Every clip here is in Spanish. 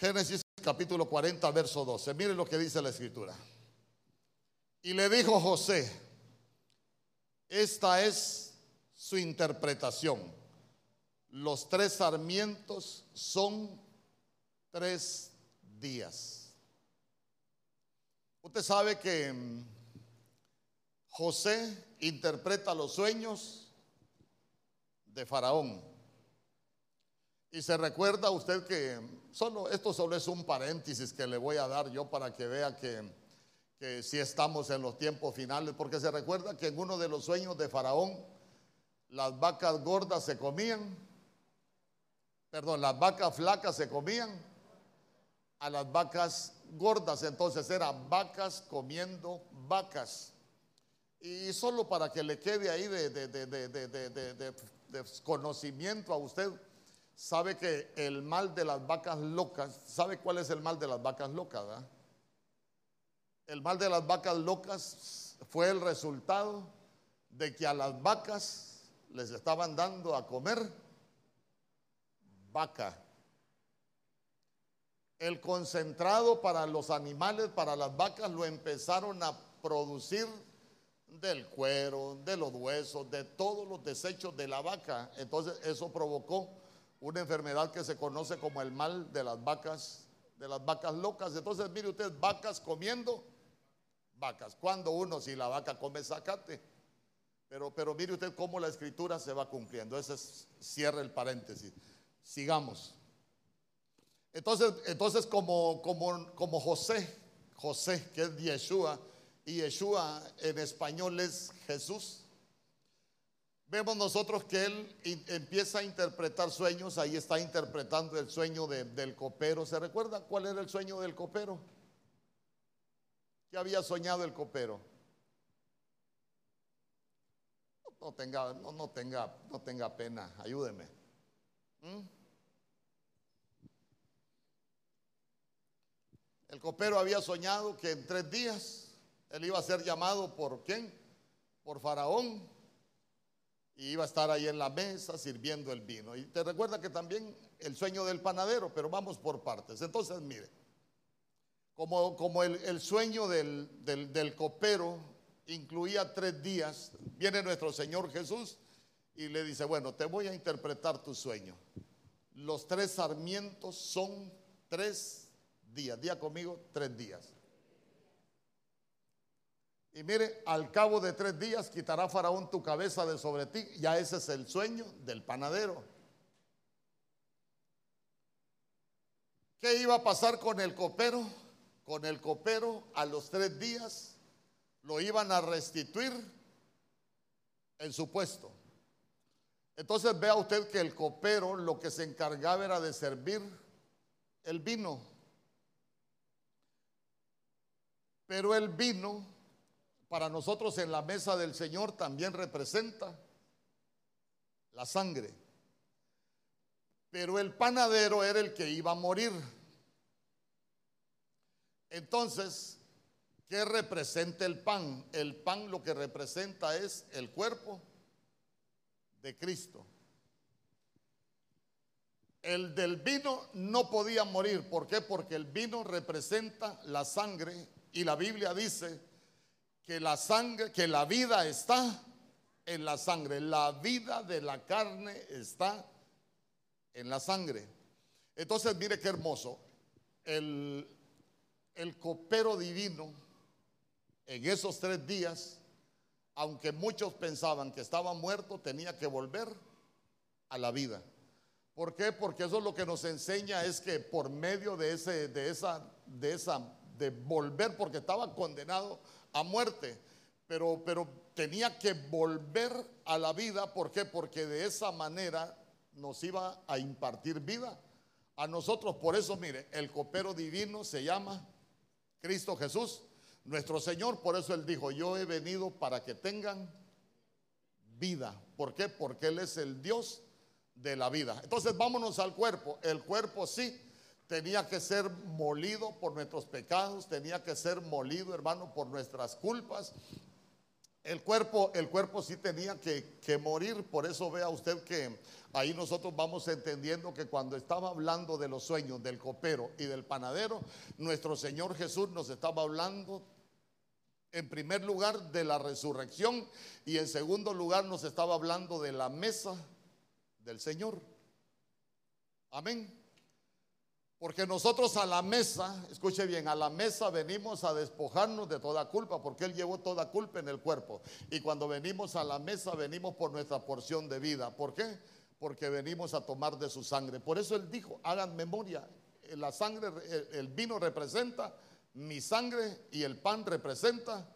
Génesis capítulo 40, verso 12. Miren lo que dice la escritura. Y le dijo José, esta es su interpretación. Los tres sarmientos son tres días. Usted sabe que mm, José interpreta los sueños de Faraón. Y se recuerda usted que solo esto solo es un paréntesis que le voy a dar yo para que vea que, que si estamos en los tiempos finales, porque se recuerda que en uno de los sueños de Faraón las vacas gordas se comían, perdón, las vacas flacas se comían a las vacas gordas, entonces eran vacas comiendo vacas. Y solo para que le quede ahí de, de, de, de conocimiento a usted, sabe que el mal de las vacas locas, ¿sabe cuál es el mal de las vacas locas? El mal de las vacas locas fue el resultado de que a las vacas les estaban dando a comer vaca. El concentrado para los animales, para las vacas, lo empezaron a producir del cuero, de los huesos, de todos los desechos de la vaca. Entonces eso provocó una enfermedad que se conoce como el mal de las vacas, de las vacas locas. Entonces, mire usted, vacas comiendo vacas. Cuando uno, si la vaca come zacate. Pero, pero mire usted cómo la escritura se va cumpliendo. Ese es, cierra el paréntesis. Sigamos. Entonces, entonces como, como, como José, José, que es Yeshua, y Yeshua en español es Jesús. Vemos nosotros que él empieza a interpretar sueños, ahí está interpretando el sueño del copero. ¿Se recuerda cuál era el sueño del copero? ¿Qué había soñado el copero? No tenga, no, tenga, no tenga pena, ayúdeme. ¿Mm? El copero había soñado que en tres días él iba a ser llamado por quién? Por Faraón y iba a estar ahí en la mesa sirviendo el vino. Y te recuerda que también el sueño del panadero, pero vamos por partes. Entonces, mire, como, como el, sueño del, del, copero incluía tres días, viene nuestro Señor Jesús y le dice, bueno, te voy a interpretar tu sueño. Los tres sarmientos son tres días. Día conmigo, tres días. Y mire, al cabo de tres días quitará Faraón tu cabeza de sobre ti. Ya ese es el sueño del panadero. ¿Qué iba a pasar con el copero? Con el copero a los tres días lo iban a restituir en su puesto. Entonces vea usted que el copero lo que se encargaba era de servir el vino. Pero el vino para nosotros en la mesa del Señor también representa la sangre. Pero el panadero era el que iba a morir. Entonces, ¿qué representa el pan? El pan lo que representa es el cuerpo de Cristo. El del vino no podía morir. ¿Por qué? Porque el vino representa la sangre y la Biblia dice que la sangre, que la vida está en la sangre. La vida de la carne está en la sangre. Entonces, mire qué hermoso. El, el copero divino, en esos tres días, aunque muchos pensaban que estaba muerto, tenía que volver a la vida. ¿Por qué? Porque eso es lo que nos enseña es que por medio de ese, de esa, de esa, de volver, porque estaba condenado a muerte, pero, pero tenía que volver a la vida. ¿Por qué? Porque de esa manera nos iba a impartir vida a nosotros. Por eso, mire, el copero divino se llama Cristo Jesús, nuestro Señor. Por eso Él dijo, yo he venido para que tengan vida. ¿Por qué? Porque Él es el Dios de la vida. Entonces vámonos al cuerpo. El cuerpo sí tenía que ser molido por nuestros pecados, tenía que ser molido, hermano, por nuestras culpas. El cuerpo, el cuerpo sí tenía que, que morir, por eso vea usted que ahí nosotros vamos entendiendo que cuando estaba hablando de los sueños del copero y del panadero, nuestro Señor Jesús nos estaba hablando en primer lugar de la resurrección y en segundo lugar nos estaba hablando de la mesa del Señor. Amén. Porque nosotros a la mesa, escuche bien, a la mesa venimos a despojarnos de toda culpa, porque Él llevó toda culpa en el cuerpo. Y cuando venimos a la mesa, venimos por nuestra porción de vida. ¿Por qué? Porque venimos a tomar de su sangre. Por eso Él dijo, hagan memoria, la sangre, el vino representa mi sangre y el pan representa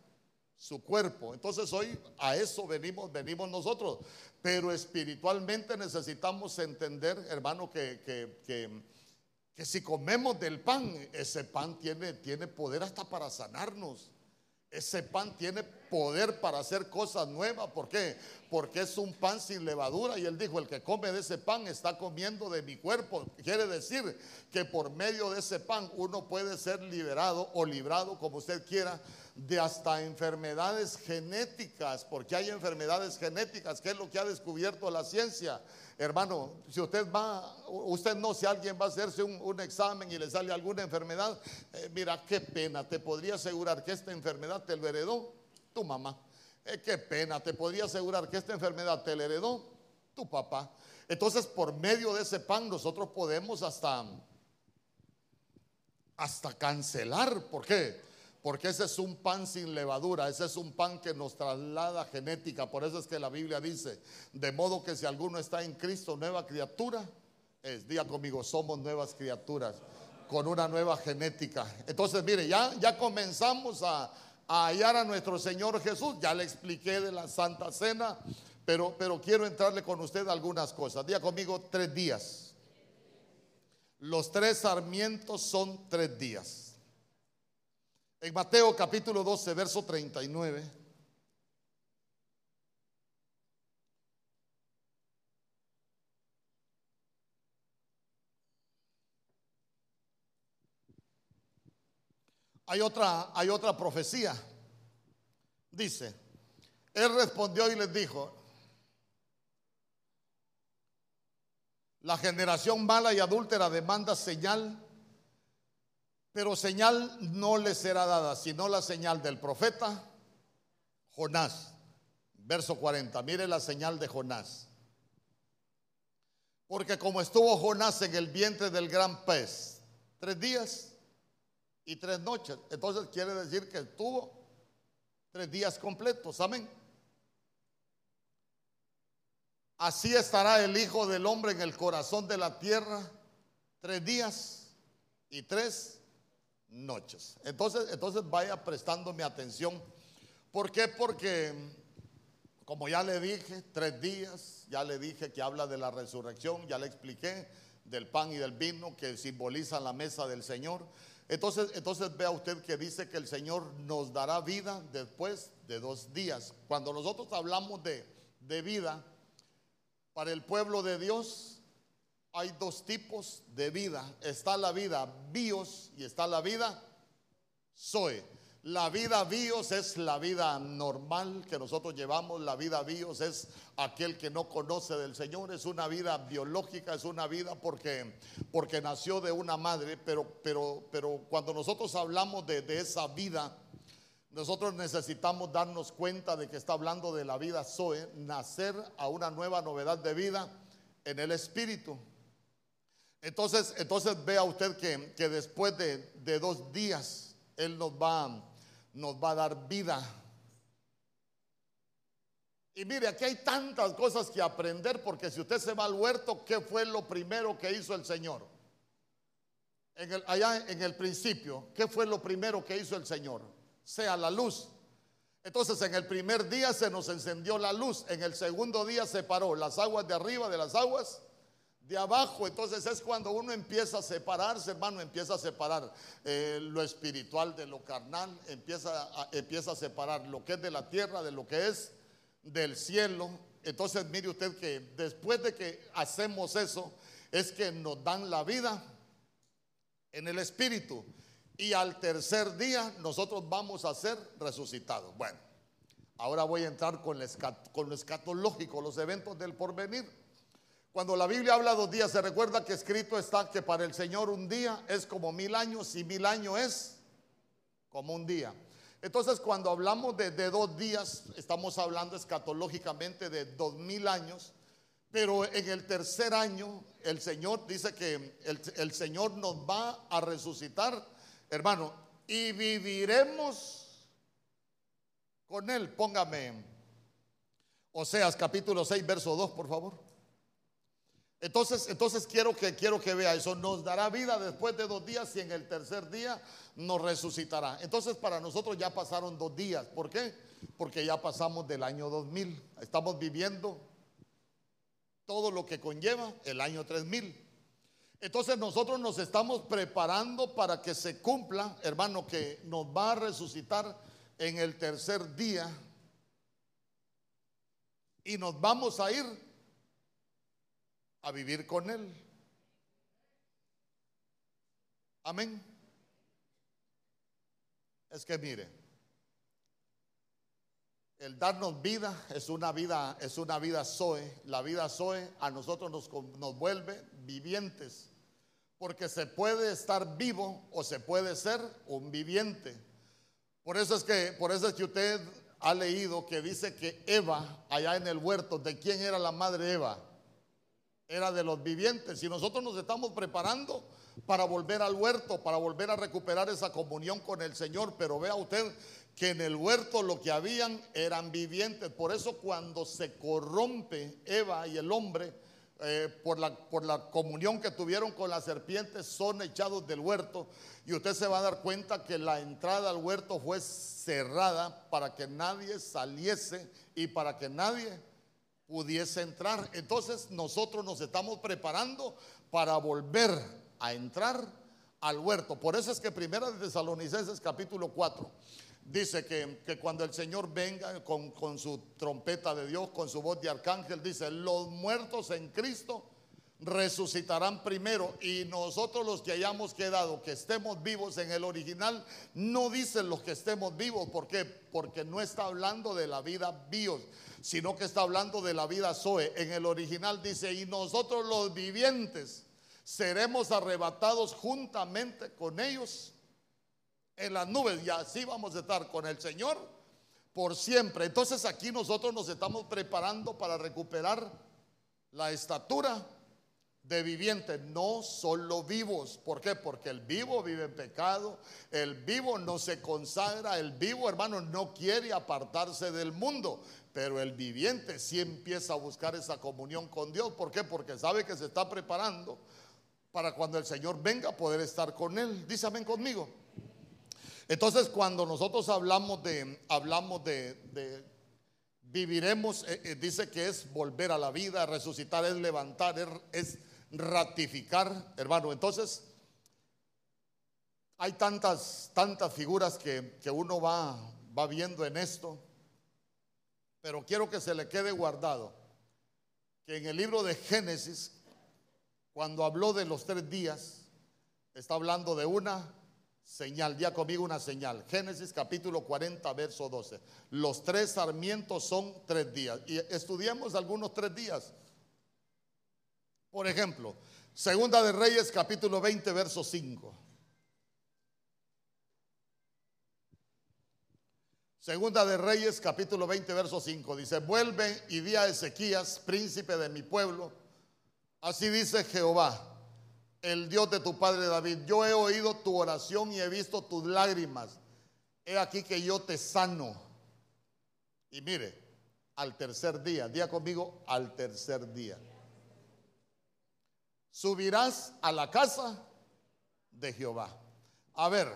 su cuerpo. Entonces hoy a eso venimos, venimos nosotros. Pero espiritualmente necesitamos entender, hermano, que, que, que que si comemos del pan, ese pan tiene, tiene poder hasta para sanarnos. Ese pan tiene poder para hacer cosas nuevas. ¿Por qué? Porque es un pan sin levadura. Y él dijo, el que come de ese pan está comiendo de mi cuerpo. Quiere decir que por medio de ese pan uno puede ser liberado o librado, como usted quiera, de hasta enfermedades genéticas. Porque hay enfermedades genéticas, que es lo que ha descubierto la ciencia Hermano, si usted va, usted no, si alguien va a hacerse un, examen y le sale alguna enfermedad, eh, mira, qué pena, te podría asegurar que esta enfermedad te lo heredó tu mamá. Eh, qué pena, te podría asegurar que esta enfermedad te la heredó tu papá. Entonces, por medio de ese pan, nosotros podemos hasta, hasta cancelar. ¿Por qué? Porque ese es un pan sin levadura, ese es un pan que nos traslada genética. Por eso es que la Biblia dice, de modo que si alguno está en Cristo, nueva criatura, es, diga conmigo, somos nuevas criaturas con una nueva genética. Entonces, mire, ya, ya comenzamos a, hallar a nuestro Señor Jesús. Ya le expliqué de la Santa Cena, pero, pero quiero entrarle con usted algunas cosas. Diga conmigo, tres días. Los tres sarmientos son tres días. En Mateo capítulo 12, verso 39. Hay otra, hay otra profecía. Dice, él respondió y les dijo, la generación mala y adúltera demanda señal pero señal no le será dada, sino la señal del profeta Jonás. Verso 40, mire la señal de Jonás. Porque como estuvo Jonás en el vientre del gran pez, tres días y tres noches, entonces quiere decir que estuvo tres días completos, amén. Así estará el Hijo del Hombre en el corazón de la tierra tres días y tres noches. Entonces, entonces vaya prestándome atención. ¿Por qué? Porque, como ya le dije, tres días, ya le dije que habla de la resurrección, ya le expliqué del pan y del vino que simbolizan la mesa del Señor. Entonces, entonces vea usted que dice que el Señor nos dará vida después de dos días. Cuando nosotros hablamos de, de vida, para el pueblo de Dios, hay dos tipos de vida. Está la vida bios y está la vida soy. La vida bios es la vida normal que nosotros llevamos. La vida bios es aquel que no conoce del Señor. Es una vida biológica, es una vida porque, porque nació de una madre. Pero, pero, pero cuando nosotros hablamos de, de esa vida, nosotros necesitamos darnos cuenta de que está hablando de la vida Zoe, nacer a una nueva novedad de vida en el Espíritu. Entonces, entonces vea usted que, después de, dos días Él nos va, nos va a dar vida. Y mire, aquí hay tantas cosas que aprender porque si usted se va al huerto, ¿qué fue lo primero que hizo el Señor? En el, allá en el principio, ¿qué fue lo primero que hizo el Señor? Sea la luz. Entonces en el primer día se nos encendió la luz, en el segundo día se paró las aguas de arriba de las aguas de abajo. Entonces es cuando uno empieza a separarse, hermano, empieza a separar eh, lo espiritual de lo carnal, empieza a, empieza a separar lo que es de la tierra de lo que es del cielo. Entonces mire usted que después de que hacemos eso, es que nos dan la vida en el espíritu. Y al tercer día nosotros vamos a ser resucitados. Bueno, Ahora voy a entrar con, lo escatológico, los eventos del porvenir. Cuando la Biblia habla dos días, se recuerda que escrito está que para el Señor un día es como mil años y mil años es como un día. Entonces, cuando hablamos de, dos días, estamos hablando escatológicamente de dos mil años, pero en el tercer año, el Señor dice que el, el Señor nos va a resucitar, hermano, y viviremos con Él. Póngame Oseas capítulo 6, verso 2, por favor. Entonces, entonces quiero que quiero que vea eso. Nos dará vida después de dos días y en el tercer día nos resucitará. Entonces, para nosotros ya pasaron dos días. ¿Por qué? Porque ya pasamos del año 2000. Estamos viviendo todo lo que conlleva el año 3000. Entonces nosotros nos estamos preparando para que se cumpla, hermano, que nos va a resucitar en el tercer día y nos vamos a ir a vivir con Él. Amén. Es que mire, el darnos vida es una vida, es una vida Zoe. La vida Zoe a nosotros nos, nos vuelve vivientes porque se puede estar vivo o se puede ser un viviente. Por eso es que, por eso es que usted ha leído que dice que Eva, allá en el huerto, ¿de quién era la madre Eva? Era de los vivientes. Y nosotros nos estamos preparando para volver al huerto, para volver a recuperar esa comunión con el Señor. Pero vea usted que en el huerto lo que habían eran vivientes. Por eso cuando se corrompe Eva y el hombre, eh, por, la, por la comunión que tuvieron con las serpientes, son echados del huerto. Y usted se va a dar cuenta que la entrada al huerto fue cerrada para que nadie saliese y para que nadie pudiese entrar. Entonces nosotros nos estamos preparando para volver a entrar al huerto. Por eso es que Primera de Tesalonicenses capítulo 4 dice que, cuando el Señor venga con, con, su trompeta de Dios, con su voz de arcángel, dice, los muertos en Cristo resucitarán primero y nosotros los que hayamos quedado, que estemos vivos en el original, no dicen los que estemos vivos, ¿por qué? Porque no está hablando de la vida bios, sino que está hablando de la vida Zoe. En el original dice, y nosotros los vivientes seremos arrebatados juntamente con ellos en las nubes y así vamos a estar con el Señor por siempre. Entonces aquí nosotros nos estamos preparando para recuperar la estatura de viviente, no solo vivos. ¿Por qué? Porque el vivo vive en pecado, el vivo no se consagra, el vivo hermano no quiere apartarse del mundo, pero el viviente sí empieza a buscar esa comunión con Dios. ¿Por qué? Porque sabe que se está preparando para cuando el Señor venga poder estar con él. Dice amén conmigo. Entonces, cuando nosotros hablamos de, hablamos de, viviremos, eh, eh, dice que es volver a la vida, resucitar, es levantar, es, ratificar, hermano. Entonces, hay tantas, tantas figuras que, uno va, va viendo en esto, pero quiero que se le quede guardado que en el libro de Génesis, cuando habló de los tres días, está hablando de una señal. Ya conmigo una señal. Génesis capítulo 40, verso 12. Los tres sarmientos son tres días. Y estudiamos algunos tres días. Por ejemplo, Segunda de Reyes capítulo 20, verso 5. Segunda de Reyes capítulo 20, verso 5. Dice, vuelve y di a Ezequías, príncipe de mi pueblo. Así dice Jehová el Dios de tu padre David. Yo he oído tu oración y he visto tus lágrimas. He aquí que yo te sano. Y mire, al tercer día, día conmigo, al tercer día. Subirás a la casa de Jehová. A ver,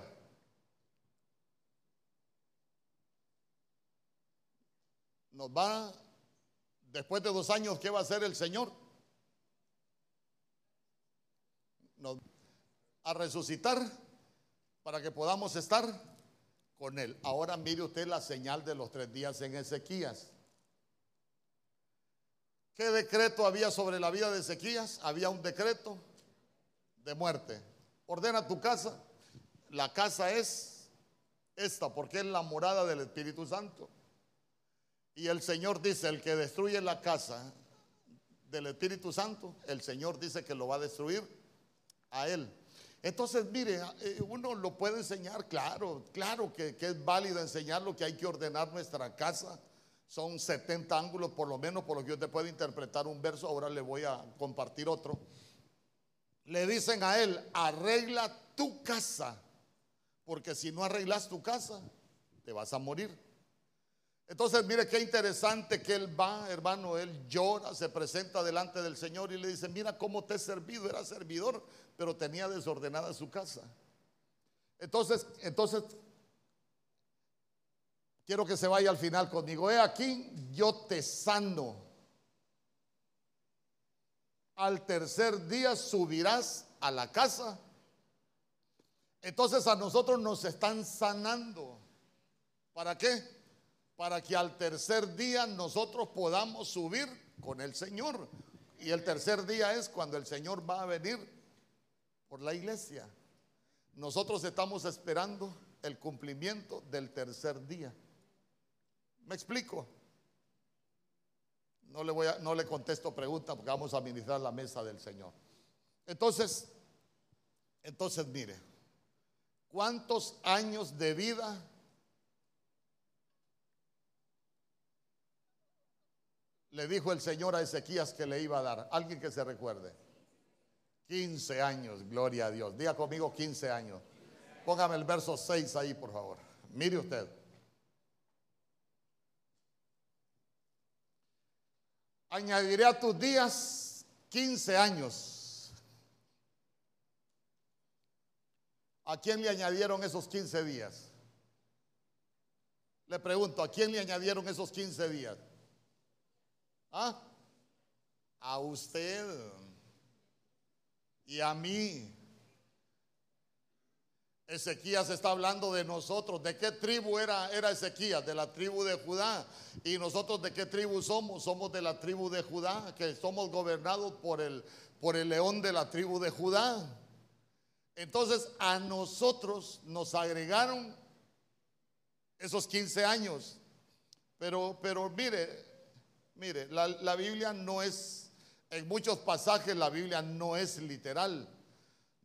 nos va, después de dos años, ¿qué va a hacer el Señor? a resucitar para que podamos estar con Él. Ahora mire usted la señal de los tres días en Ezequías. ¿Qué decreto había sobre la vida de Ezequías? Había un decreto de muerte. Ordena tu casa. La casa es esta porque es la morada del Espíritu Santo. Y el Señor dice, el que destruye la casa del Espíritu Santo, el Señor dice que lo va a destruir a él. Entonces, mire, eh, uno lo puede enseñar, claro, claro que, que es válido enseñarlo, que hay que ordenar nuestra casa. Son 70 ángulos por lo menos, por lo que yo te puedo interpretar un verso, ahora le voy a compartir otro. Le dicen a él, arregla tu casa, porque si no arreglas tu casa, te vas a morir. Entonces, mire qué interesante que él va, hermano, él llora, se presenta delante del Señor y le dice, mira cómo te he servido, era servidor, pero tenía desordenada su casa. Entonces, entonces, quiero que se vaya al final conmigo. He aquí, yo te sano. Al tercer día subirás a la casa. Entonces a nosotros nos están sanando. ¿Para qué? para que al tercer día nosotros podamos subir con el Señor. Y el tercer día es cuando el Señor va a venir por la iglesia. Nosotros estamos esperando el cumplimiento del tercer día. ¿Me explico? No le, voy a, no le contesto preguntas porque vamos a administrar la mesa del Señor. Entonces, entonces mire, ¿cuántos años de vida le dijo el Señor a Ezequías que le iba a dar? Alguien que se recuerde. 15 años, gloria a Dios. Diga conmigo 15 años. Póngame el verso 6 ahí, por favor. Mire usted. Añadiré a tus días 15 años. ¿A quién le añadieron esos 15 días? Le pregunto, ¿a quién le añadieron esos 15 días? ¿Ah? A usted y a mí. Ezequías está hablando de nosotros. ¿De qué tribu era, era Ezequías? De la tribu de Judá. ¿Y nosotros de qué tribu somos? Somos de la tribu de Judá, que somos gobernados por el, por el león de la tribu de Judá. Entonces a nosotros nos agregaron esos 15 años. Pero, pero mire, Mire, la, Biblia no es, en muchos pasajes la Biblia no es literal.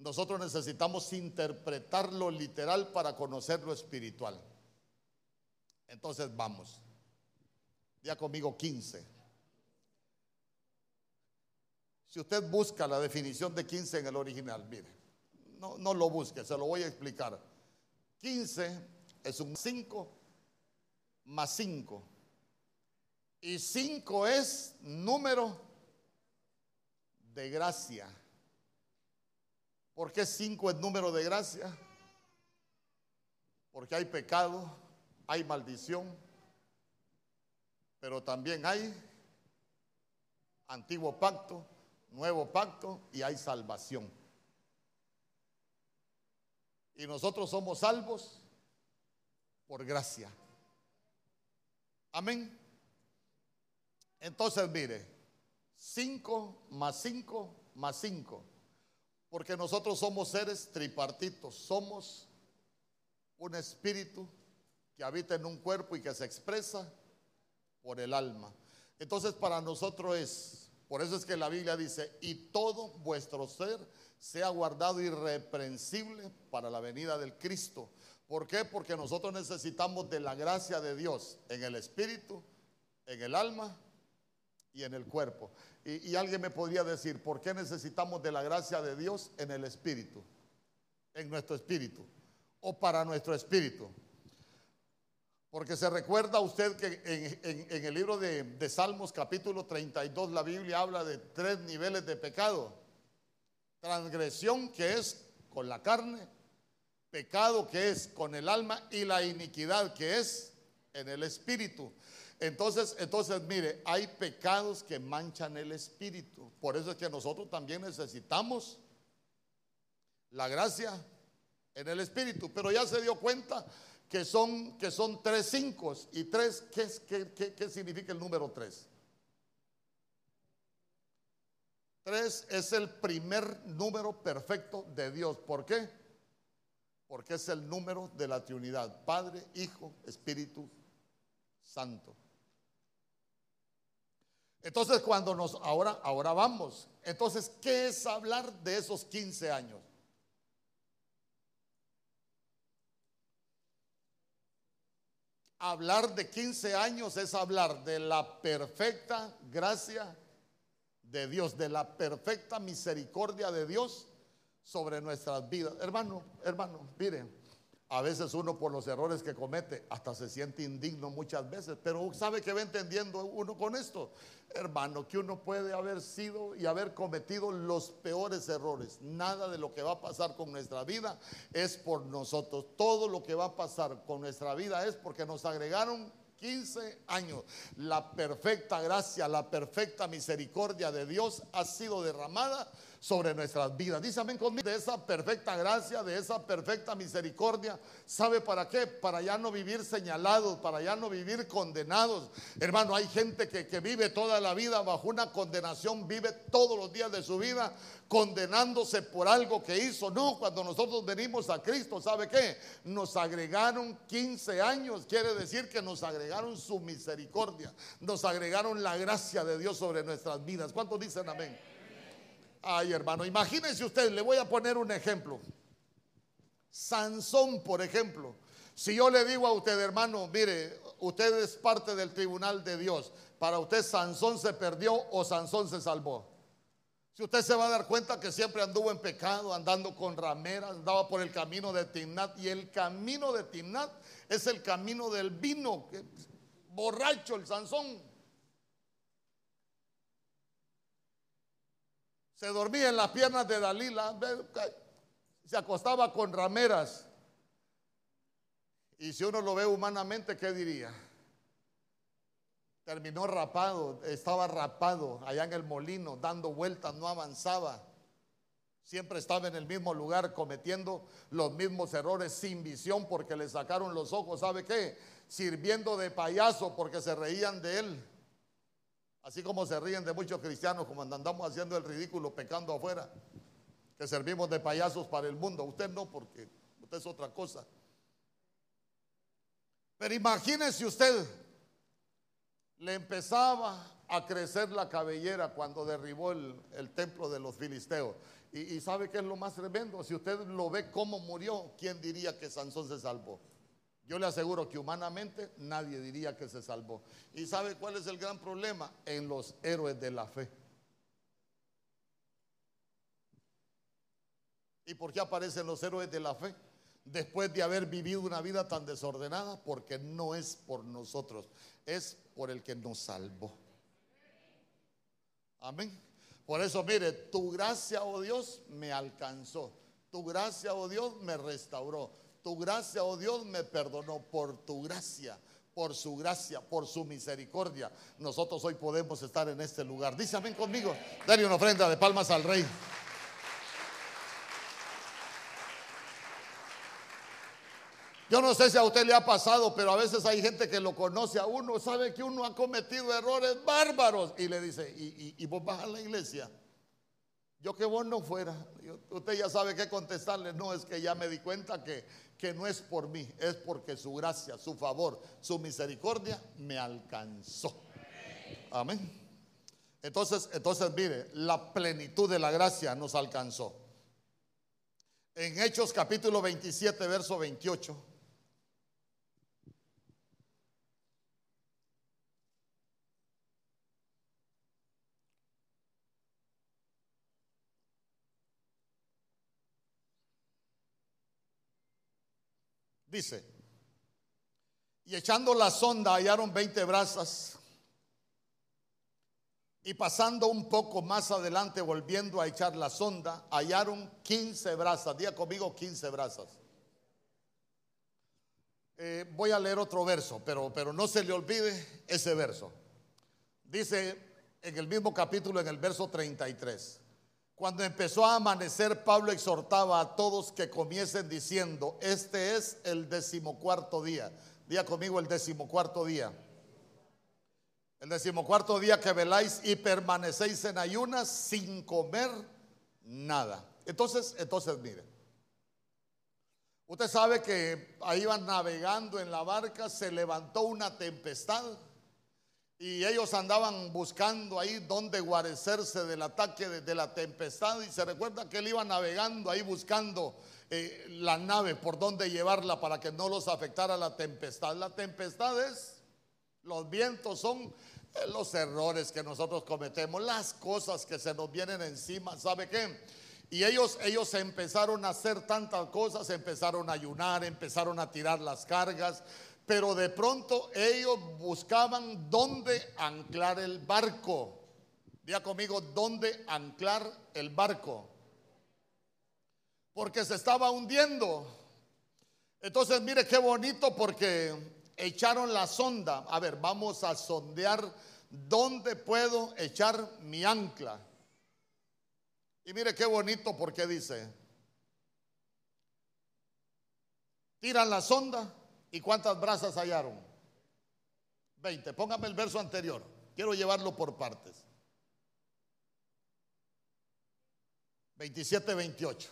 Nosotros necesitamos interpretar lo literal para conocer lo espiritual. Entonces vamos. Ya conmigo 15. Si usted busca la definición de 15 en el original, mire, no, no lo busque, se lo voy a explicar. 15 es un 5 más 5 y cinco es número de gracia. ¿Por qué cinco es número de gracia? Porque hay pecado, hay maldición, pero también hay antiguo pacto, nuevo pacto y hay salvación. Y nosotros somos salvos por gracia. Amén. Entonces, mire, 5 más 5 más 5, porque nosotros somos seres tripartitos, somos un espíritu que habita en un cuerpo y que se expresa por el alma. Entonces, para nosotros es, por eso es que la Biblia dice, y todo vuestro ser sea guardado irreprensible para la venida del Cristo. ¿Por qué? Porque nosotros necesitamos de la gracia de Dios en el espíritu, en el alma y en el cuerpo. Y, alguien me podría decir, ¿por qué necesitamos de la gracia de Dios en el espíritu? En nuestro espíritu. O para nuestro espíritu. Porque se recuerda usted que en, el libro de, de, Salmos capítulo 32 la Biblia habla de tres niveles de pecado. Transgresión que es con la carne, pecado que es con el alma y la iniquidad que es en el espíritu. Entonces, entonces, mire, hay pecados que manchan el espíritu. Por eso es que nosotros también necesitamos la gracia en el espíritu. Pero ya se dio cuenta que son, que son tres cinco. ¿Y tres? ¿qué, qué, qué significa el número tres? Tres es el primer número perfecto de Dios. ¿Por qué? Porque es el número de la Trinidad, Padre, Hijo, Espíritu Santo. Entonces cuando nos, ahora, ahora vamos. Entonces, ¿qué es hablar de esos 15 años? Hablar de 15 años es hablar de la perfecta gracia de Dios, de la perfecta misericordia de Dios sobre nuestras vidas. Hermano, hermano, miren, a veces uno por los errores que comete hasta se siente indigno muchas veces, pero sabe que va entendiendo uno con esto, hermano, que uno puede haber sido y haber cometido los peores errores. Nada de lo que va a pasar con nuestra vida es por nosotros. Todo lo que va a pasar con nuestra vida es porque nos agregaron 15 años. La perfecta gracia, la perfecta misericordia de Dios ha sido derramada sobre nuestras vidas. Dice conmigo de esa perfecta gracia, de esa perfecta misericordia. ¿Sabe para qué? Para ya no vivir señalados, para ya no vivir condenados. Hermano, hay gente que, que vive toda la vida bajo una condenación, vive todos los días de su vida condenándose por algo que hizo. No, cuando nosotros venimos a Cristo, ¿sabe qué? Nos agregaron 15 años, quiere decir que nos agregaron su misericordia, nos agregaron la gracia de Dios sobre nuestras vidas. ¿Cuántos dicen amén? Ay, hermano, imagínense usted, le voy a poner un ejemplo. Sansón, por ejemplo. Si yo le digo a usted, hermano, mire, usted es parte del tribunal de Dios. Para usted Sansón se perdió o Sansón se salvó. Si usted se va a dar cuenta que siempre anduvo en pecado, andando con rameras, andaba por el camino de Timnat. Y el camino de Timnat es el camino del vino, borracho el Sansón. Se dormía en las piernas de Dalila, se acostaba con rameras. Y si uno lo ve humanamente, ¿qué diría? Terminó rapado, estaba rapado allá en el molino, dando vueltas, no avanzaba. Siempre estaba en el mismo lugar cometiendo los mismos errores sin visión porque le sacaron los ojos. ¿Sabe qué? Sirviendo de payaso porque se reían de él. Así como se ríen de muchos cristianos como andamos haciendo el ridículo pecando afuera, que servimos de payasos para el mundo. Usted no, porque usted es otra cosa. Pero imagínese usted, le empezaba a crecer la cabellera cuando derribó el, templo de los filisteos. Y, y, sabe qué es lo más tremendo, si usted lo ve cómo murió, ¿quién diría que Sansón se salvó? Yo le aseguro que humanamente nadie diría que se salvó. ¿Y sabe cuál es el gran problema? En los héroes de la fe. ¿Y por qué aparecen los héroes de la fe? Después de haber vivido una vida tan desordenada, porque no es por nosotros, es por el que nos salvó. Amén. Por eso, mire, tu gracia, oh Dios, me alcanzó. Tu gracia, oh Dios, me restauró. Tu gracia, oh Dios, me perdonó por tu gracia, por su gracia, por su misericordia. Nosotros hoy podemos estar en este lugar. Dice amén conmigo. Dale una ofrenda de palmas al rey. Yo no sé si a usted le ha pasado, pero a veces hay gente que lo conoce a uno, sabe que uno ha cometido errores bárbaros y le dice, ¿y, y, vos vas a la iglesia? Yo que vos no fuera. Usted ya sabe qué contestarle. No, es que ya me di cuenta que que no es por mí, es porque su gracia, su favor, su misericordia me alcanzó. Amén. Entonces, entonces mire, la plenitud de la gracia nos alcanzó. En Hechos capítulo 27, verso 28. Dice, y echando la sonda hallaron 20 brazas. Y pasando un poco más adelante, volviendo a echar la sonda, hallaron 15 brazas. Día conmigo 15 brazas. Eh, voy a leer otro verso, pero, pero no se le olvide ese verso. Dice en el mismo capítulo, en el verso 33. Cuando empezó a amanecer, Pablo exhortaba a todos que comiesen diciendo, este es el decimocuarto día. Día conmigo el decimocuarto día. El decimocuarto día que veláis y permanecéis en ayunas sin comer nada. Entonces, entonces mire. Usted sabe que ahí iban navegando en la barca, se levantó una tempestad y ellos andaban buscando ahí donde guarecerse del ataque de, la tempestad. Y se recuerda que él iba navegando ahí buscando eh, la nave por donde llevarla para que no los afectara la tempestad. La tempestad es, los vientos son eh, los errores que nosotros cometemos, las cosas que se nos vienen encima. ¿Sabe qué? Y ellos, ellos empezaron a hacer tantas cosas, empezaron a ayunar, empezaron a tirar las cargas, pero de pronto ellos buscaban dónde anclar el barco. Diga conmigo, ¿dónde anclar el barco? Porque se estaba hundiendo. Entonces, mire qué bonito porque echaron la sonda. A ver, vamos a sondear dónde puedo echar mi ancla. Y mire qué bonito porque dice, tiran la sonda ¿Y cuántas brasas hallaron? 20. Póngame el verso anterior. Quiero llevarlo por partes. 27, 28.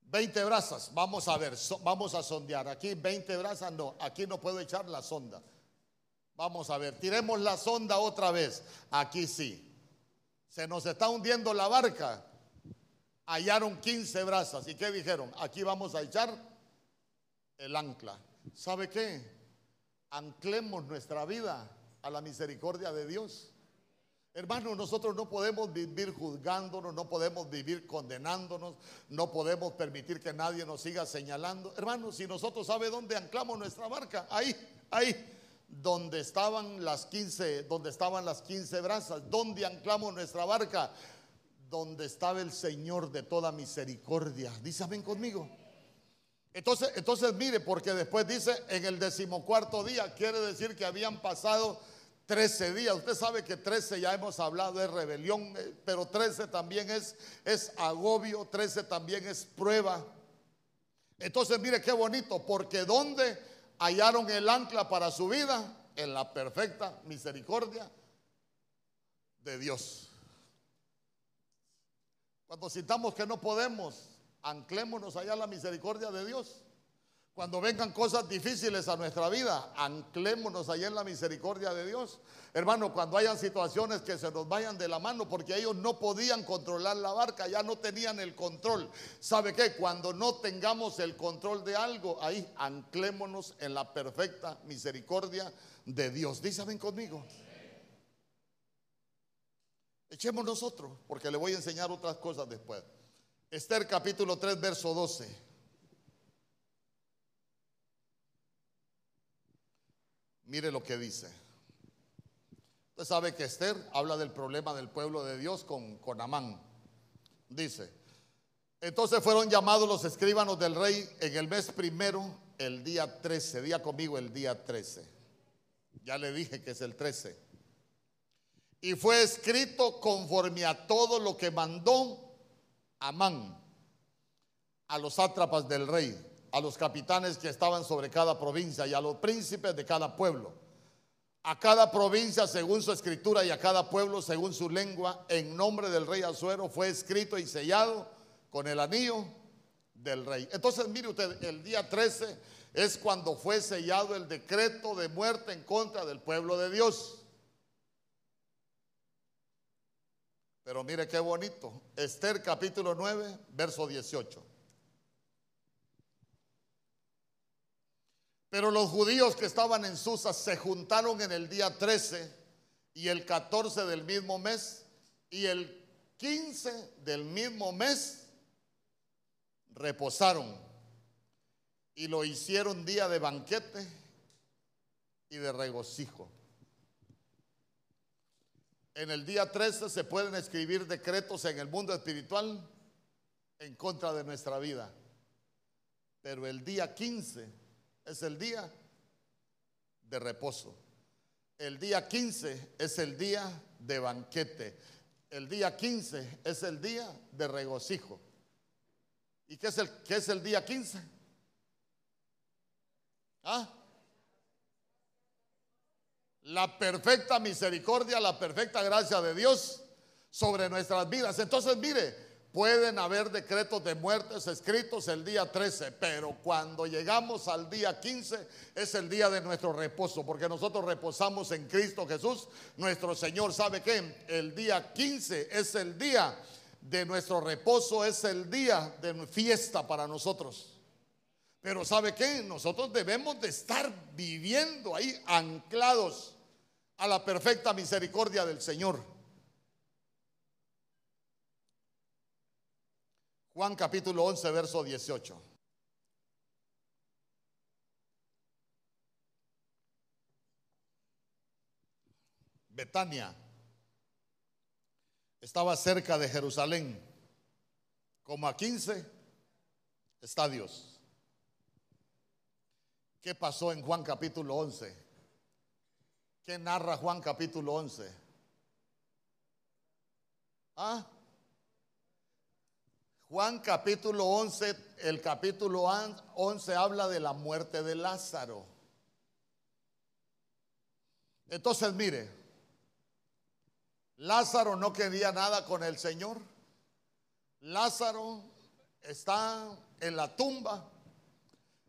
Veinte brasas, vamos a ver, vamos a sondear. Aquí 20 brasas, no, aquí no puedo echar la sonda. Vamos a ver, tiremos la sonda otra vez. Aquí sí. Se nos está hundiendo la barca hallaron 15 brasas. ¿Y qué dijeron? Aquí vamos a echar el ancla. ¿Sabe qué? Anclemos nuestra vida a la misericordia de Dios. Hermanos, nosotros no podemos vivir juzgándonos, no podemos vivir condenándonos, no podemos permitir que nadie nos siga señalando. Hermanos, si nosotros sabe dónde anclamos nuestra barca, ahí, ahí, donde estaban las 15, donde estaban las 15 brasas, donde anclamos nuestra barca, donde estaba el Señor de toda misericordia. Dice, ven conmigo. Entonces, entonces mire, porque después dice en el decimocuarto día, quiere decir que habían pasado 13 días. Usted sabe que 13 ya hemos hablado de rebelión, eh, pero 13 también es, es agobio, 13 también es prueba. Entonces mire qué bonito, porque donde hallaron el ancla para su vida? En la perfecta misericordia de Dios. Cuando sintamos que no podemos, anclémonos allá a la misericordia de Dios. Cuando vengan cosas difíciles a nuestra vida, anclémonos allá en la misericordia de Dios. Hermano, cuando hayan situaciones que se nos vayan de la mano, porque ellos no podían controlar la barca, ya no tenían el control. ¿Sabe qué? Cuando no tengamos el control de algo, ahí anclémonos en la perfecta misericordia de Dios. Ven conmigo. Echemos nosotros, porque le voy a enseñar otras cosas después. Esther capítulo 3, verso 12. Mire lo que dice. Usted sabe que Esther habla del problema del pueblo de Dios con, con Amán. Dice, entonces fueron llamados los escribanos del rey en el mes primero, el día 13. Día conmigo el día 13. Ya le dije que es el 13 y fue escrito conforme a todo lo que mandó Amán a los sátrapas del rey, a los capitanes que estaban sobre cada provincia y a los príncipes de cada pueblo. A cada provincia según su escritura y a cada pueblo según su lengua, en nombre del rey Azuero fue escrito y sellado con el anillo del rey. Entonces, mire usted, el día 13 es cuando fue sellado el decreto de muerte en contra del pueblo de Dios. Pero mire qué bonito. Esther capítulo 9, verso 18. Pero los judíos que estaban en Susa se juntaron en el día 13 y el 14 del mismo mes y el 15 del mismo mes reposaron y lo hicieron día de banquete y de regocijo. En el día 13 se pueden escribir decretos en el mundo espiritual en contra de nuestra vida. Pero el día 15 es el día de reposo. El día 15 es el día de banquete. El día 15 es el día de regocijo. ¿Y qué es el, qué es el día 15? ¿Ah? La perfecta misericordia, la perfecta gracia de Dios sobre nuestras vidas. Entonces, mire, Pueden haber decretos de muertes escritos el día 13, pero cuando llegamos al día 15 es el día de nuestro reposo, porque nosotros reposamos en Cristo Jesús, nuestro Señor. ¿Sabe qué? El día 15 es el día de nuestro reposo, es el día de fiesta para nosotros. Pero ¿sabe qué? Nosotros debemos de estar viviendo ahí anclados a la perfecta misericordia del Señor. Juan capítulo 11, verso 18. Betania estaba cerca de Jerusalén, como a 15 estadios. ¿Qué pasó en Juan capítulo 11? ¿Qué narra Juan capítulo 11? ¿Ah? Juan capítulo 11, el capítulo 11 habla de la muerte de Lázaro. Entonces mire, Lázaro no quería nada con el Señor. Lázaro está en la tumba.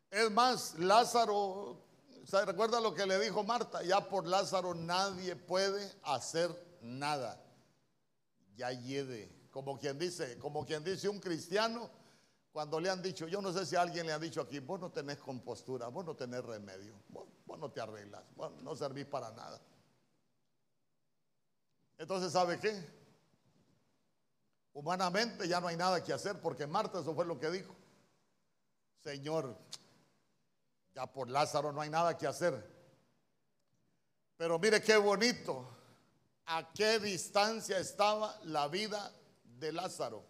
Es más, Lázaro, ¿se recuerda lo que le dijo Marta? Ya por Lázaro nadie puede hacer nada. Ya lleve como quien dice, como quien dice un cristiano, cuando le han dicho, yo no sé si alguien le ha dicho aquí, vos no tenés compostura, vos no tenés remedio, vos, no te arreglas, vos no servís para nada. Entonces, ¿sabe qué? Humanamente ya no hay nada que hacer, porque Marta eso fue lo que dijo. Señor, ya por Lázaro no hay nada que hacer. Pero mire qué bonito, a qué distancia estaba la vida de Lázaro.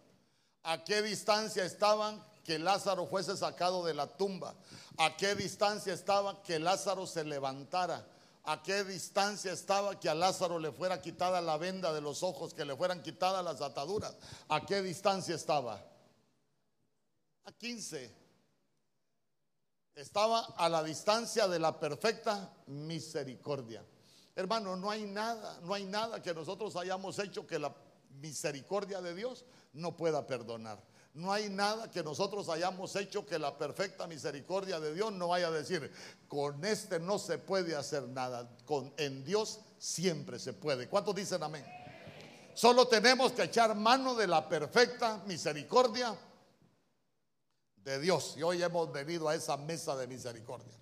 ¿A qué distancia estaban que Lázaro fuese sacado de la tumba? ¿A qué distancia estaba que Lázaro se levantara? ¿A qué distancia estaba que a Lázaro le fuera quitada la venda de los ojos, que le fueran quitadas las ataduras? ¿A qué distancia estaba? A 15. Estaba a la distancia de la perfecta misericordia. Hermano, no hay nada, no hay nada que nosotros hayamos hecho que la misericordia de Dios no pueda perdonar. No hay nada que nosotros hayamos hecho que la perfecta misericordia de Dios no vaya a decir, con este no se puede hacer nada, con en Dios siempre se puede. ¿Cuántos dicen amén? Solo tenemos que echar mano de la perfecta misericordia de Dios. Y hoy hemos venido a esa mesa de misericordia.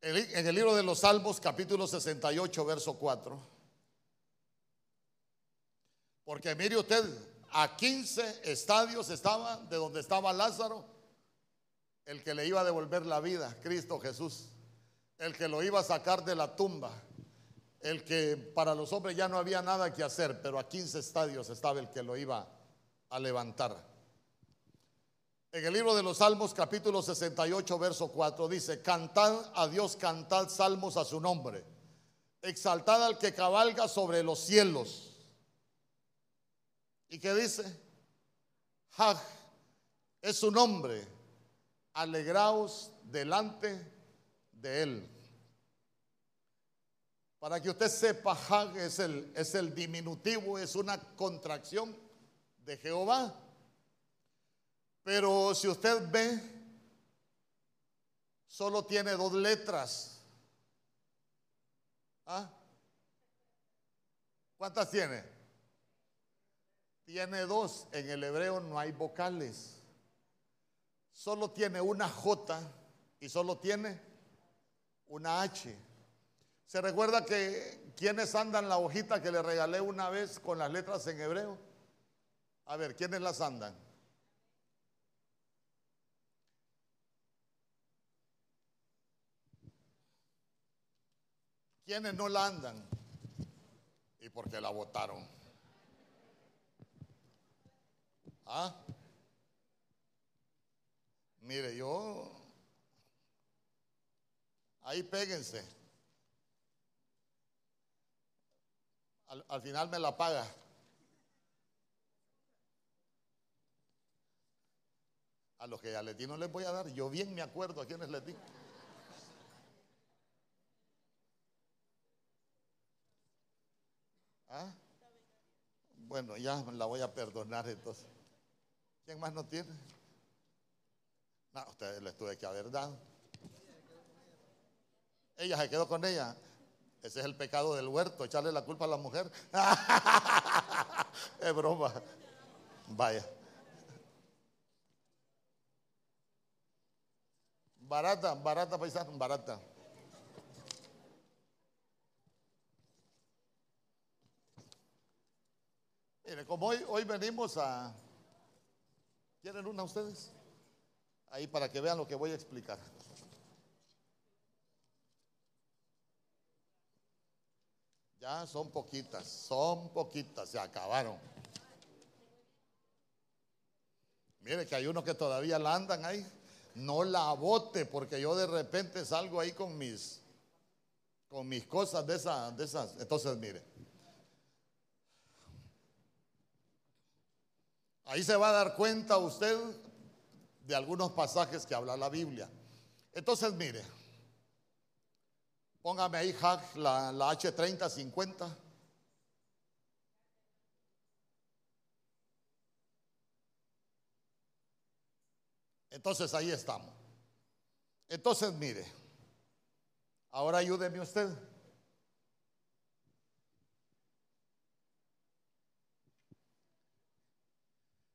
En el libro de los Salmos, capítulo 68, verso 4. Porque mire usted, a 15 estadios estaba de donde estaba Lázaro, el que le iba a devolver la vida, Cristo Jesús, el que lo iba a sacar de la tumba, el que para los hombres ya no había nada que hacer, pero a 15 estadios estaba el que lo iba a levantar. En el libro de los Salmos capítulo 68 verso 4 dice, cantad a Dios, cantad salmos a su nombre, exaltad al que cabalga sobre los cielos. ¿Y qué dice? Haj es su nombre, alegraos delante de él. Para que usted sepa, Hag es el, es el diminutivo, es una contracción de Jehová. Pero si usted ve, solo tiene dos letras. ¿Ah? ¿Cuántas tiene? Tiene dos. En el hebreo no hay vocales. Solo tiene una J y solo tiene una H. ¿Se recuerda que quienes andan la hojita que le regalé una vez con las letras en hebreo? A ver, ¿quiénes las andan? ¿Quiénes no la andan? Y porque la votaron. ¿Ah? Mire, yo. Ahí péguense. Al, final me la paga. A los que a Leti no les voy a dar, yo bien me acuerdo a quienes les digo. ¿Ah? Bueno, ya la voy a perdonar entonces. ¿Quién más no tiene? No, ustedes les tuve que haber dado. Ella se quedó con ella. Ese es el pecado del huerto, echarle la culpa a la mujer. es broma. Vaya. Barata, barata paisano, barata. Mire, como hoy, hoy venimos a... ¿Quieren una ustedes? Ahí para que vean lo que voy a explicar. Ya son poquitas, son poquitas, se acabaron. Mire que hay unos que todavía la andan ahí. No la bote porque yo de repente salgo ahí con mis con mis cosas de esas de esas. Entonces, mire. Ahí se va a dar cuenta usted de algunos pasajes que habla la Biblia. Entonces, mire, póngame ahí la, la H3050. Entonces ahí estamos. Entonces, mire, ahora ayúdeme usted.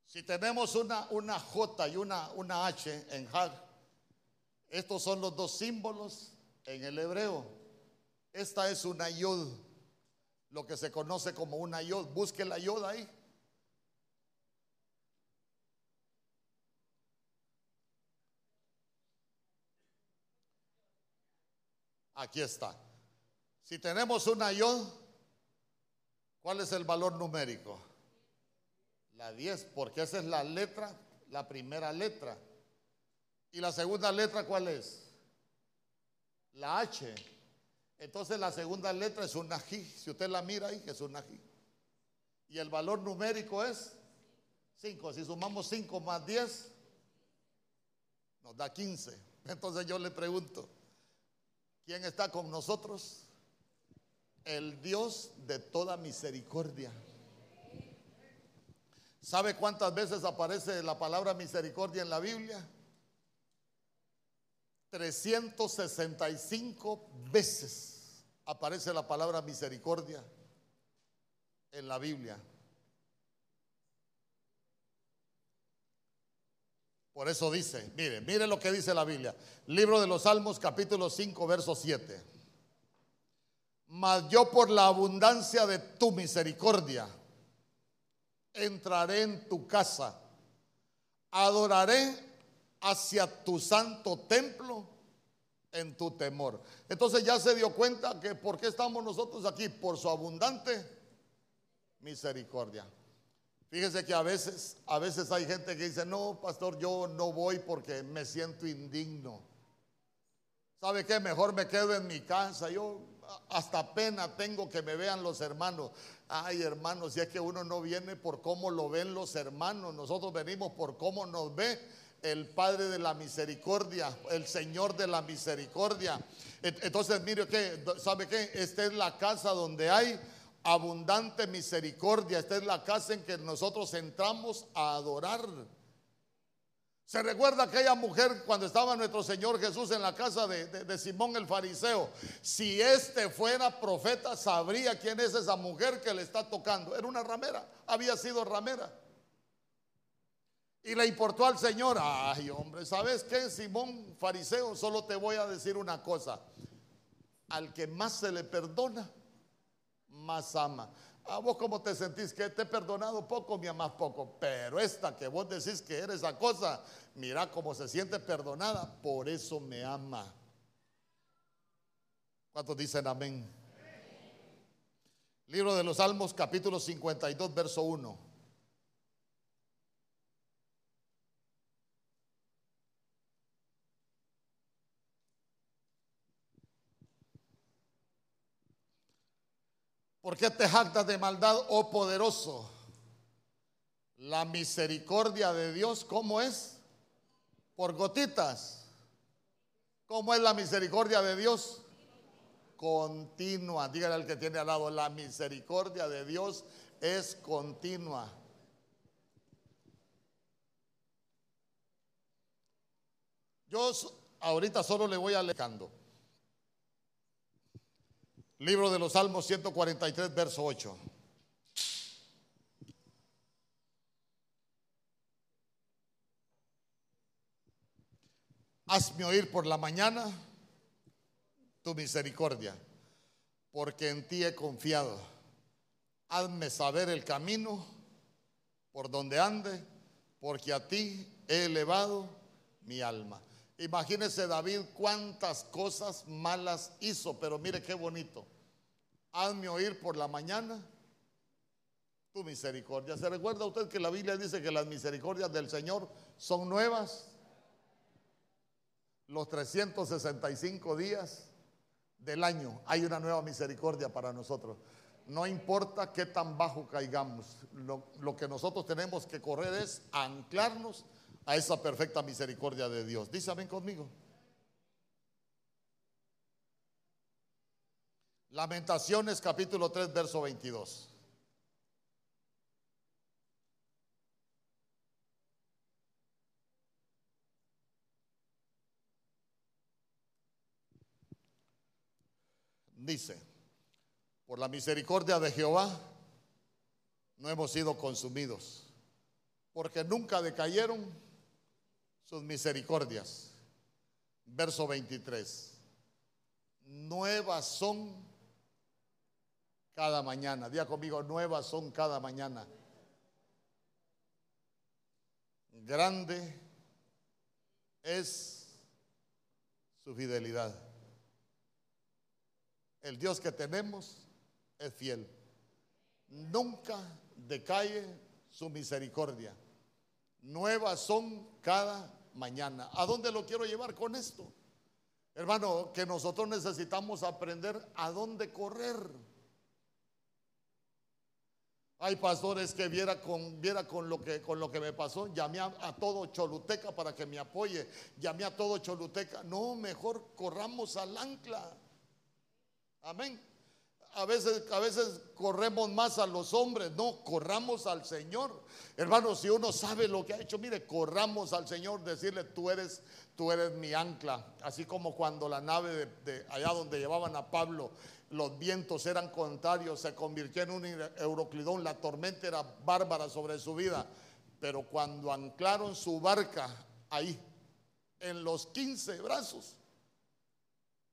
Si tenemos una, una J y una, una H en Hag, estos son los dos símbolos en el hebreo. Esta es una yod, lo que se conoce como una yod. Busque la yod ahí. Aquí está. Si tenemos una yod, ¿cuál es el valor numérico? La 10, porque esa es la letra, la primera letra. ¿Y la segunda letra cuál es? La H. Entonces la segunda letra es una J. Si usted la mira ahí, es una J. Y el valor numérico es 5. Si sumamos 5 más 10, nos da 15. Entonces yo le pregunto, ¿quién está con nosotros? El Dios de toda misericordia. ¿Sabe cuántas veces aparece la palabra misericordia en la Biblia? 365 veces aparece la palabra misericordia en la Biblia. Por eso dice, mire, mire lo que dice la Biblia. Libro de los Salmos, capítulo 5, verso 7. Mas yo por la abundancia de tu misericordia entraré en tu casa, adoraré hacia tu santo templo en tu temor. Entonces ya se dio cuenta que por qué estamos nosotros aquí, por su abundante misericordia. Fíjese que a veces, a veces hay gente que dice, no, pastor, yo no voy porque me siento indigno. ¿Sabe qué? Mejor me quedo en mi casa. Yo hasta pena tengo que me vean los hermanos. Ay, hermanos, si es que uno no viene por cómo lo ven los hermanos, nosotros venimos por cómo nos ve el Padre de la misericordia, el Señor de la misericordia. Entonces, mire que, ¿sabe qué? Esta es la casa donde hay abundante misericordia. Esta es la casa en que nosotros entramos a adorar. Se recuerda aquella mujer cuando estaba nuestro Señor Jesús en la casa de, Simón el fariseo. Si este fuera profeta, sabría quién es esa mujer que le está tocando. Era una ramera, había sido ramera. Y le importó al Señor, ay hombre, ¿sabes qué? Simón fariseo, solo te voy a decir una cosa. Al que más se le perdona, más ama. ¿A vos cómo te sentís? Que te he perdonado poco, mi amás poco. Pero esta que vos decís que eres esa cosa, mira cómo se siente perdonada, por eso me ama. ¿Cuántos dicen amén? Libro de los Salmos, capítulo 52, verso 1. ¿Por qué te jactas de maldad, oh poderoso? La misericordia de Dios, ¿cómo es? Por gotitas. ¿Cómo es la misericordia de Dios? continua. Dígale al que tiene al lado, la misericordia de Dios es continua. Yo ahorita solo le voy alecando. Libro de los Salmos 143, verso 8. Hazme oír por la mañana tu misericordia, porque en ti he confiado. Hazme saber el camino por donde ande, porque a ti he elevado mi alma. Imagínese David cuántas cosas malas hizo, pero mire qué bonito. Hazme oír por la mañana tu misericordia. ¿Se recuerda usted que la Biblia dice que las misericordias del Señor son nuevas? Los 365 días del año hay una nueva misericordia para nosotros. No importa qué tan bajo caigamos, lo, lo que nosotros tenemos que correr es anclarnos a esa perfecta misericordia de Dios. Dice amén conmigo. Lamentaciones capítulo 3, verso 22. Dice, por la misericordia de Jehová no hemos sido consumidos, porque nunca decayeron sus misericordias. Verso 23. Nuevas son cada mañana. Día conmigo, nuevas son cada mañana. Grande es su fidelidad. El Dios que tenemos es fiel. Nunca decae su misericordia. Nuevas son cada mañana. ¿A dónde lo quiero llevar con esto? Hermano, que nosotros necesitamos aprender a dónde correr. Hay pastores que viera con, viera con, lo, que, con lo que me pasó, llamé a, a, todo Choluteca para que me apoye, llamé a todo Choluteca. No, mejor corramos al ancla. Amén. A veces, a veces corremos más a los hombres, no, corramos al Señor. Hermano, si uno sabe lo que ha hecho, mire, corramos al Señor, decirle, tú eres, tú eres mi ancla. Así como cuando la nave de, de allá donde llevaban a Pablo, los vientos eran contrarios, se convirtió en un euroclidón, la tormenta era bárbara sobre su vida. Pero cuando anclaron su barca ahí, en los 15 brazos,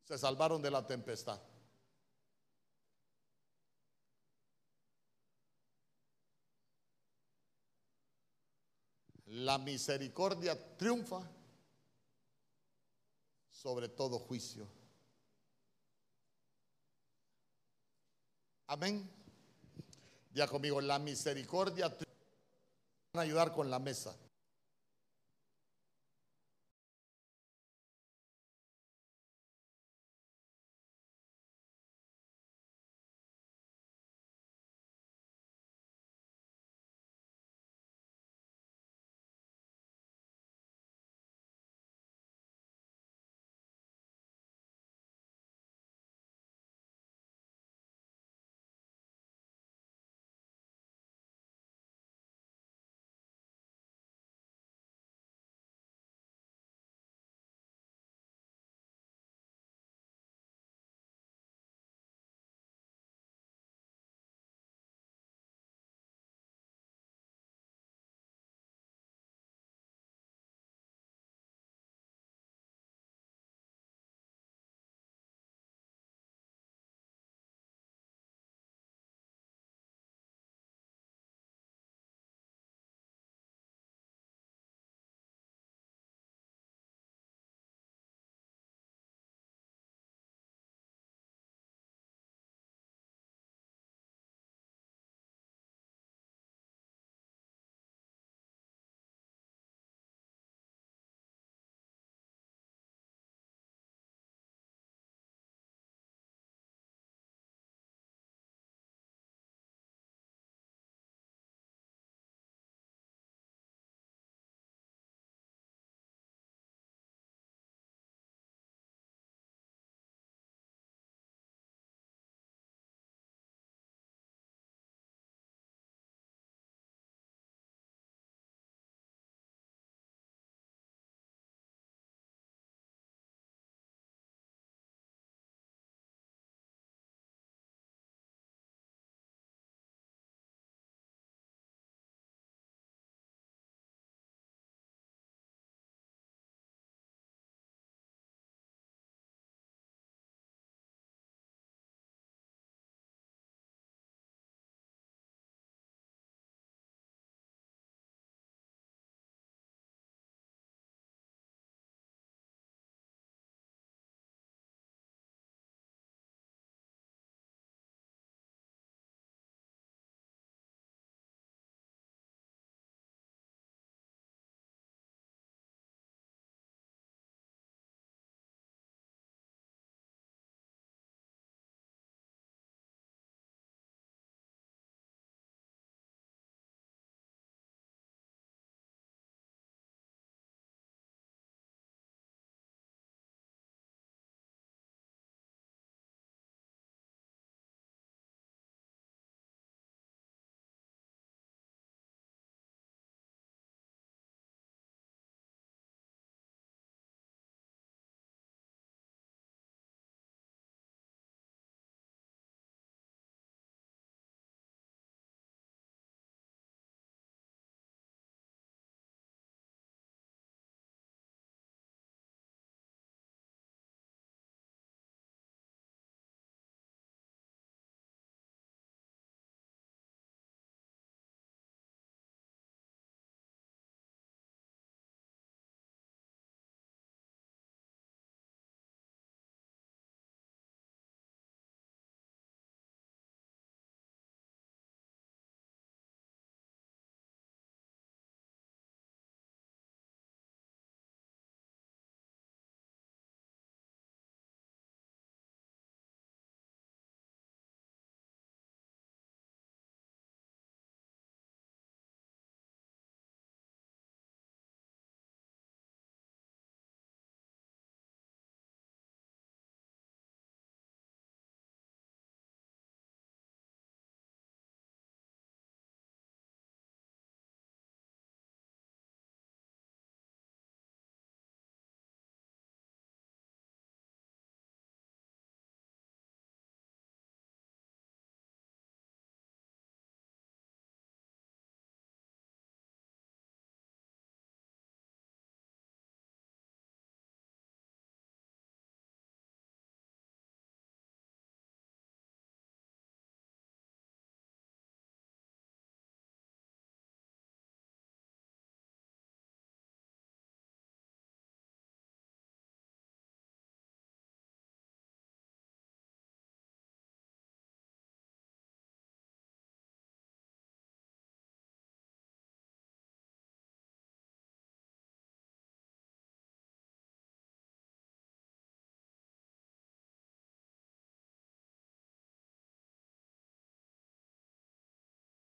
se salvaron de la tempestad. La misericordia triunfa sobre todo juicio. Amén. Ya conmigo, la misericordia. Van a ayudar con la mesa.